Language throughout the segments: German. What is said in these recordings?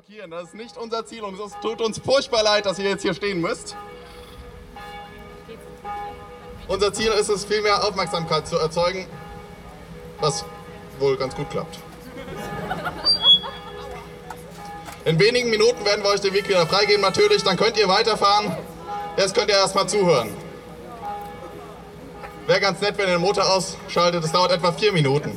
blockieren. Das ist nicht unser Ziel und es tut uns furchtbar leid, dass ihr jetzt hier stehen müsst. Unser Ziel ist es, viel mehr Aufmerksamkeit zu erzeugen, was wohl ganz gut klappt. In wenigen Minuten werden wir euch den Weg wieder freigeben, natürlich. Dann könnt ihr weiterfahren. Jetzt könnt ihr erstmal zuhören. Wäre ganz nett, wenn ihr den Motor ausschaltet. Das dauert etwa vier Minuten.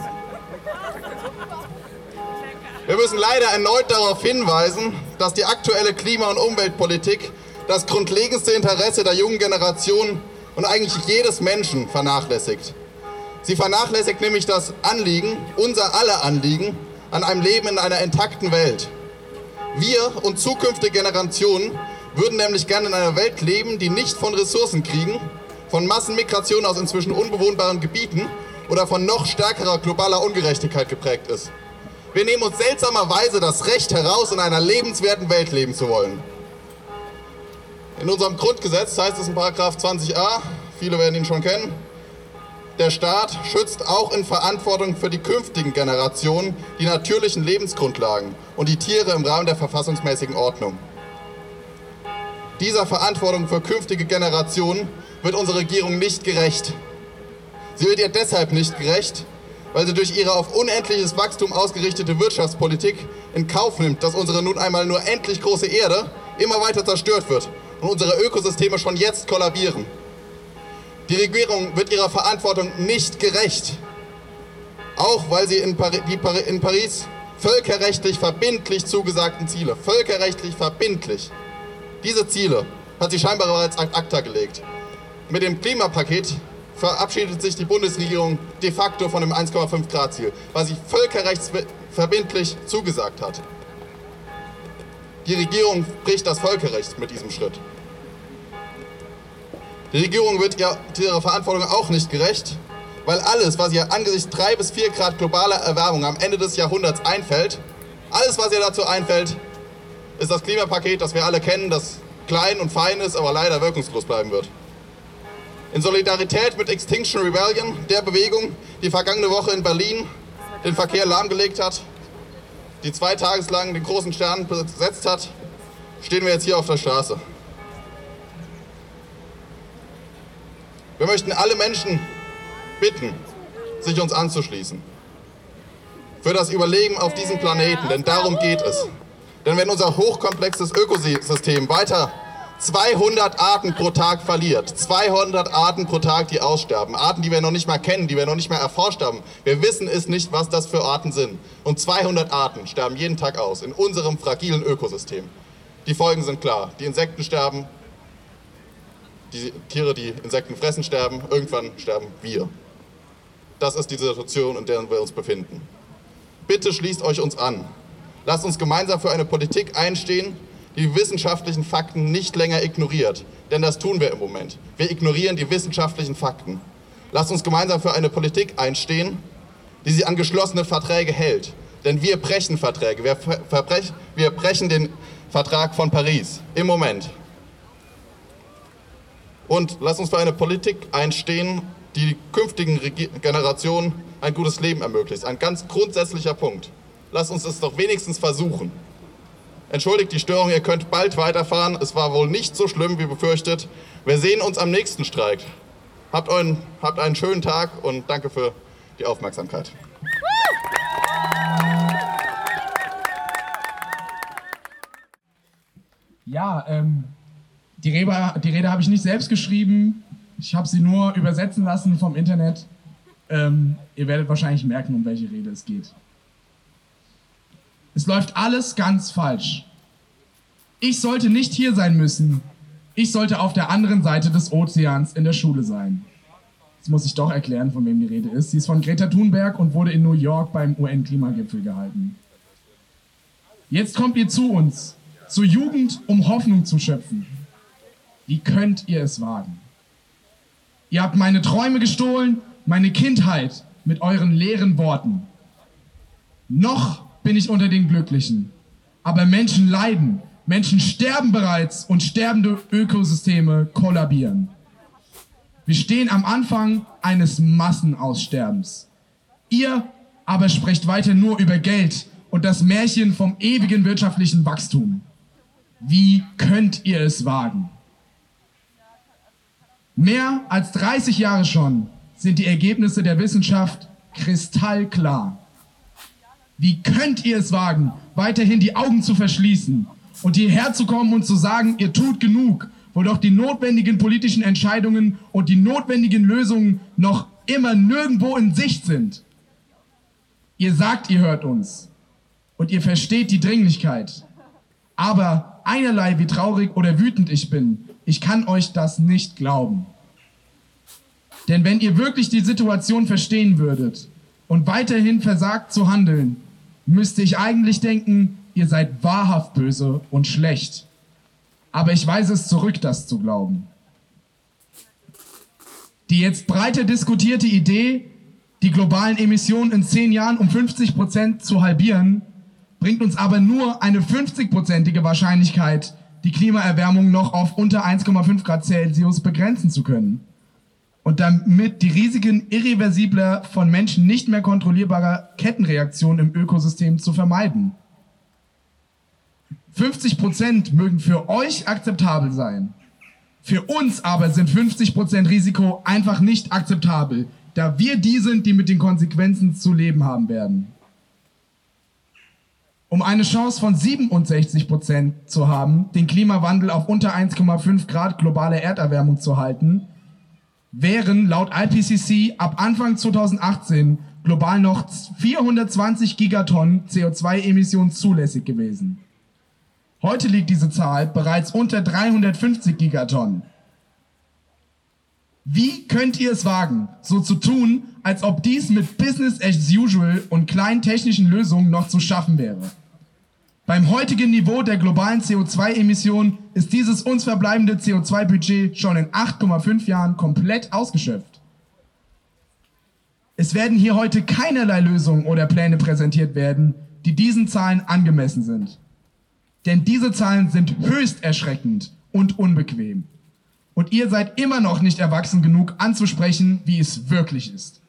Wir müssen leider erneut darauf hinweisen, dass die aktuelle Klima- und Umweltpolitik das grundlegendste Interesse der jungen Generation und eigentlich jedes Menschen vernachlässigt. Sie vernachlässigt nämlich das Anliegen, unser aller Anliegen, an einem Leben in einer intakten Welt. Wir und zukünftige Generationen würden nämlich gerne in einer Welt leben, die nicht von Ressourcenkriegen, von Massenmigration aus inzwischen unbewohnbaren Gebieten oder von noch stärkerer globaler Ungerechtigkeit geprägt ist. Wir nehmen uns seltsamerweise das Recht heraus, in einer lebenswerten Welt leben zu wollen. In unserem Grundgesetz heißt es in 20a, viele werden ihn schon kennen, der Staat schützt auch in Verantwortung für die künftigen Generationen die natürlichen Lebensgrundlagen und die Tiere im Rahmen der verfassungsmäßigen Ordnung. Dieser Verantwortung für künftige Generationen wird unsere Regierung nicht gerecht. Sie wird ihr deshalb nicht gerecht, weil sie durch ihre auf unendliches Wachstum ausgerichtete Wirtschaftspolitik in Kauf nimmt, dass unsere nun einmal nur endlich große Erde immer weiter zerstört wird und unsere Ökosysteme schon jetzt kollabieren. Die Regierung wird ihrer Verantwortung nicht gerecht, auch weil sie in, Pari die in Paris völkerrechtlich verbindlich zugesagten Ziele, völkerrechtlich verbindlich, diese Ziele hat sie scheinbar bereits ad acta gelegt. Mit dem Klimapaket verabschiedet sich die Bundesregierung de facto von dem 1,5 Grad Ziel, was sie völkerrechtsverbindlich zugesagt hat. Die Regierung bricht das Völkerrecht mit diesem Schritt. Die Regierung wird ihrer Verantwortung auch nicht gerecht, weil alles, was ihr angesichts 3 bis 4 Grad globaler Erwärmung am Ende des Jahrhunderts einfällt, alles, was ihr dazu einfällt, ist das Klimapaket, das wir alle kennen, das klein und fein ist, aber leider wirkungslos bleiben wird. In Solidarität mit Extinction Rebellion, der Bewegung, die vergangene Woche in Berlin den Verkehr lahmgelegt hat, die zwei Tages lang den großen Stern besetzt hat, stehen wir jetzt hier auf der Straße. Wir möchten alle Menschen bitten, sich uns anzuschließen. Für das Überleben auf diesem Planeten, denn darum geht es. Denn wenn unser hochkomplexes Ökosystem weiter 200 Arten pro Tag verliert. 200 Arten pro Tag, die aussterben. Arten, die wir noch nicht mal kennen, die wir noch nicht mal erforscht haben. Wir wissen es nicht, was das für Arten sind. Und 200 Arten sterben jeden Tag aus in unserem fragilen Ökosystem. Die Folgen sind klar. Die Insekten sterben, die Tiere, die Insekten fressen, sterben. Irgendwann sterben wir. Das ist die Situation, in der wir uns befinden. Bitte schließt euch uns an. Lasst uns gemeinsam für eine Politik einstehen, die wissenschaftlichen Fakten nicht länger ignoriert. Denn das tun wir im Moment. Wir ignorieren die wissenschaftlichen Fakten. Lasst uns gemeinsam für eine Politik einstehen, die sie an geschlossene Verträge hält. Denn wir brechen Verträge. Wir, verbrech, wir brechen den Vertrag von Paris im Moment. Und lasst uns für eine Politik einstehen, die künftigen Generationen ein gutes Leben ermöglicht. Ein ganz grundsätzlicher Punkt. Lasst uns es doch wenigstens versuchen. Entschuldigt die Störung, ihr könnt bald weiterfahren. Es war wohl nicht so schlimm wie befürchtet. Wir sehen uns am nächsten Streik. Habt, einen, habt einen schönen Tag und danke für die Aufmerksamkeit. Ja, ähm, die Rede, die Rede habe ich nicht selbst geschrieben. Ich habe sie nur übersetzen lassen vom Internet. Ähm, ihr werdet wahrscheinlich merken, um welche Rede es geht. Es läuft alles ganz falsch. Ich sollte nicht hier sein müssen. Ich sollte auf der anderen Seite des Ozeans in der Schule sein. Jetzt muss ich doch erklären, von wem die Rede ist. Sie ist von Greta Thunberg und wurde in New York beim UN-Klimagipfel gehalten. Jetzt kommt ihr zu uns, zur Jugend, um Hoffnung zu schöpfen. Wie könnt ihr es wagen? Ihr habt meine Träume gestohlen, meine Kindheit mit euren leeren Worten. Noch bin ich unter den Glücklichen. Aber Menschen leiden, Menschen sterben bereits und sterbende Ökosysteme kollabieren. Wir stehen am Anfang eines Massenaussterbens. Ihr aber sprecht weiter nur über Geld und das Märchen vom ewigen wirtschaftlichen Wachstum. Wie könnt ihr es wagen? Mehr als 30 Jahre schon sind die Ergebnisse der Wissenschaft kristallklar. Wie könnt ihr es wagen, weiterhin die Augen zu verschließen und hierher zu kommen und zu sagen, ihr tut genug, wo doch die notwendigen politischen Entscheidungen und die notwendigen Lösungen noch immer nirgendwo in Sicht sind? Ihr sagt, ihr hört uns und ihr versteht die Dringlichkeit. Aber einerlei, wie traurig oder wütend ich bin, ich kann euch das nicht glauben. Denn wenn ihr wirklich die Situation verstehen würdet und weiterhin versagt zu handeln, müsste ich eigentlich denken, ihr seid wahrhaft böse und schlecht. Aber ich weise es zurück, das zu glauben. Die jetzt breiter diskutierte Idee, die globalen Emissionen in zehn Jahren um 50 Prozent zu halbieren, bringt uns aber nur eine 50-prozentige Wahrscheinlichkeit, die Klimaerwärmung noch auf unter 1,5 Grad Celsius begrenzen zu können. Und damit die Risiken irreversibler, von Menschen nicht mehr kontrollierbarer Kettenreaktionen im Ökosystem zu vermeiden. 50 Prozent mögen für euch akzeptabel sein. Für uns aber sind 50 Prozent Risiko einfach nicht akzeptabel, da wir die sind, die mit den Konsequenzen zu leben haben werden. Um eine Chance von 67 Prozent zu haben, den Klimawandel auf unter 1,5 Grad globale Erderwärmung zu halten, wären laut IPCC ab Anfang 2018 global noch 420 Gigatonnen CO2-Emissionen zulässig gewesen. Heute liegt diese Zahl bereits unter 350 Gigatonnen. Wie könnt ihr es wagen, so zu tun, als ob dies mit Business as usual und kleinen technischen Lösungen noch zu schaffen wäre? Beim heutigen Niveau der globalen CO2-Emissionen ist dieses uns verbleibende CO2-Budget schon in 8,5 Jahren komplett ausgeschöpft. Es werden hier heute keinerlei Lösungen oder Pläne präsentiert werden, die diesen Zahlen angemessen sind. Denn diese Zahlen sind höchst erschreckend und unbequem. Und ihr seid immer noch nicht erwachsen genug anzusprechen, wie es wirklich ist.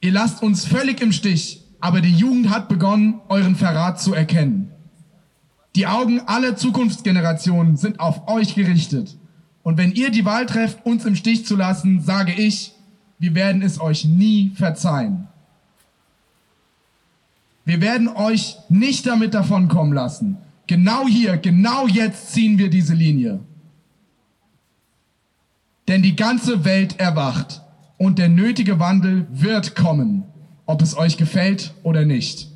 Ihr lasst uns völlig im Stich, aber die Jugend hat begonnen, euren Verrat zu erkennen. Die Augen aller Zukunftsgenerationen sind auf euch gerichtet. Und wenn ihr die Wahl trefft, uns im Stich zu lassen, sage ich, wir werden es euch nie verzeihen. Wir werden euch nicht damit davonkommen lassen. Genau hier, genau jetzt ziehen wir diese Linie. Denn die ganze Welt erwacht und der nötige Wandel wird kommen ob es euch gefällt oder nicht.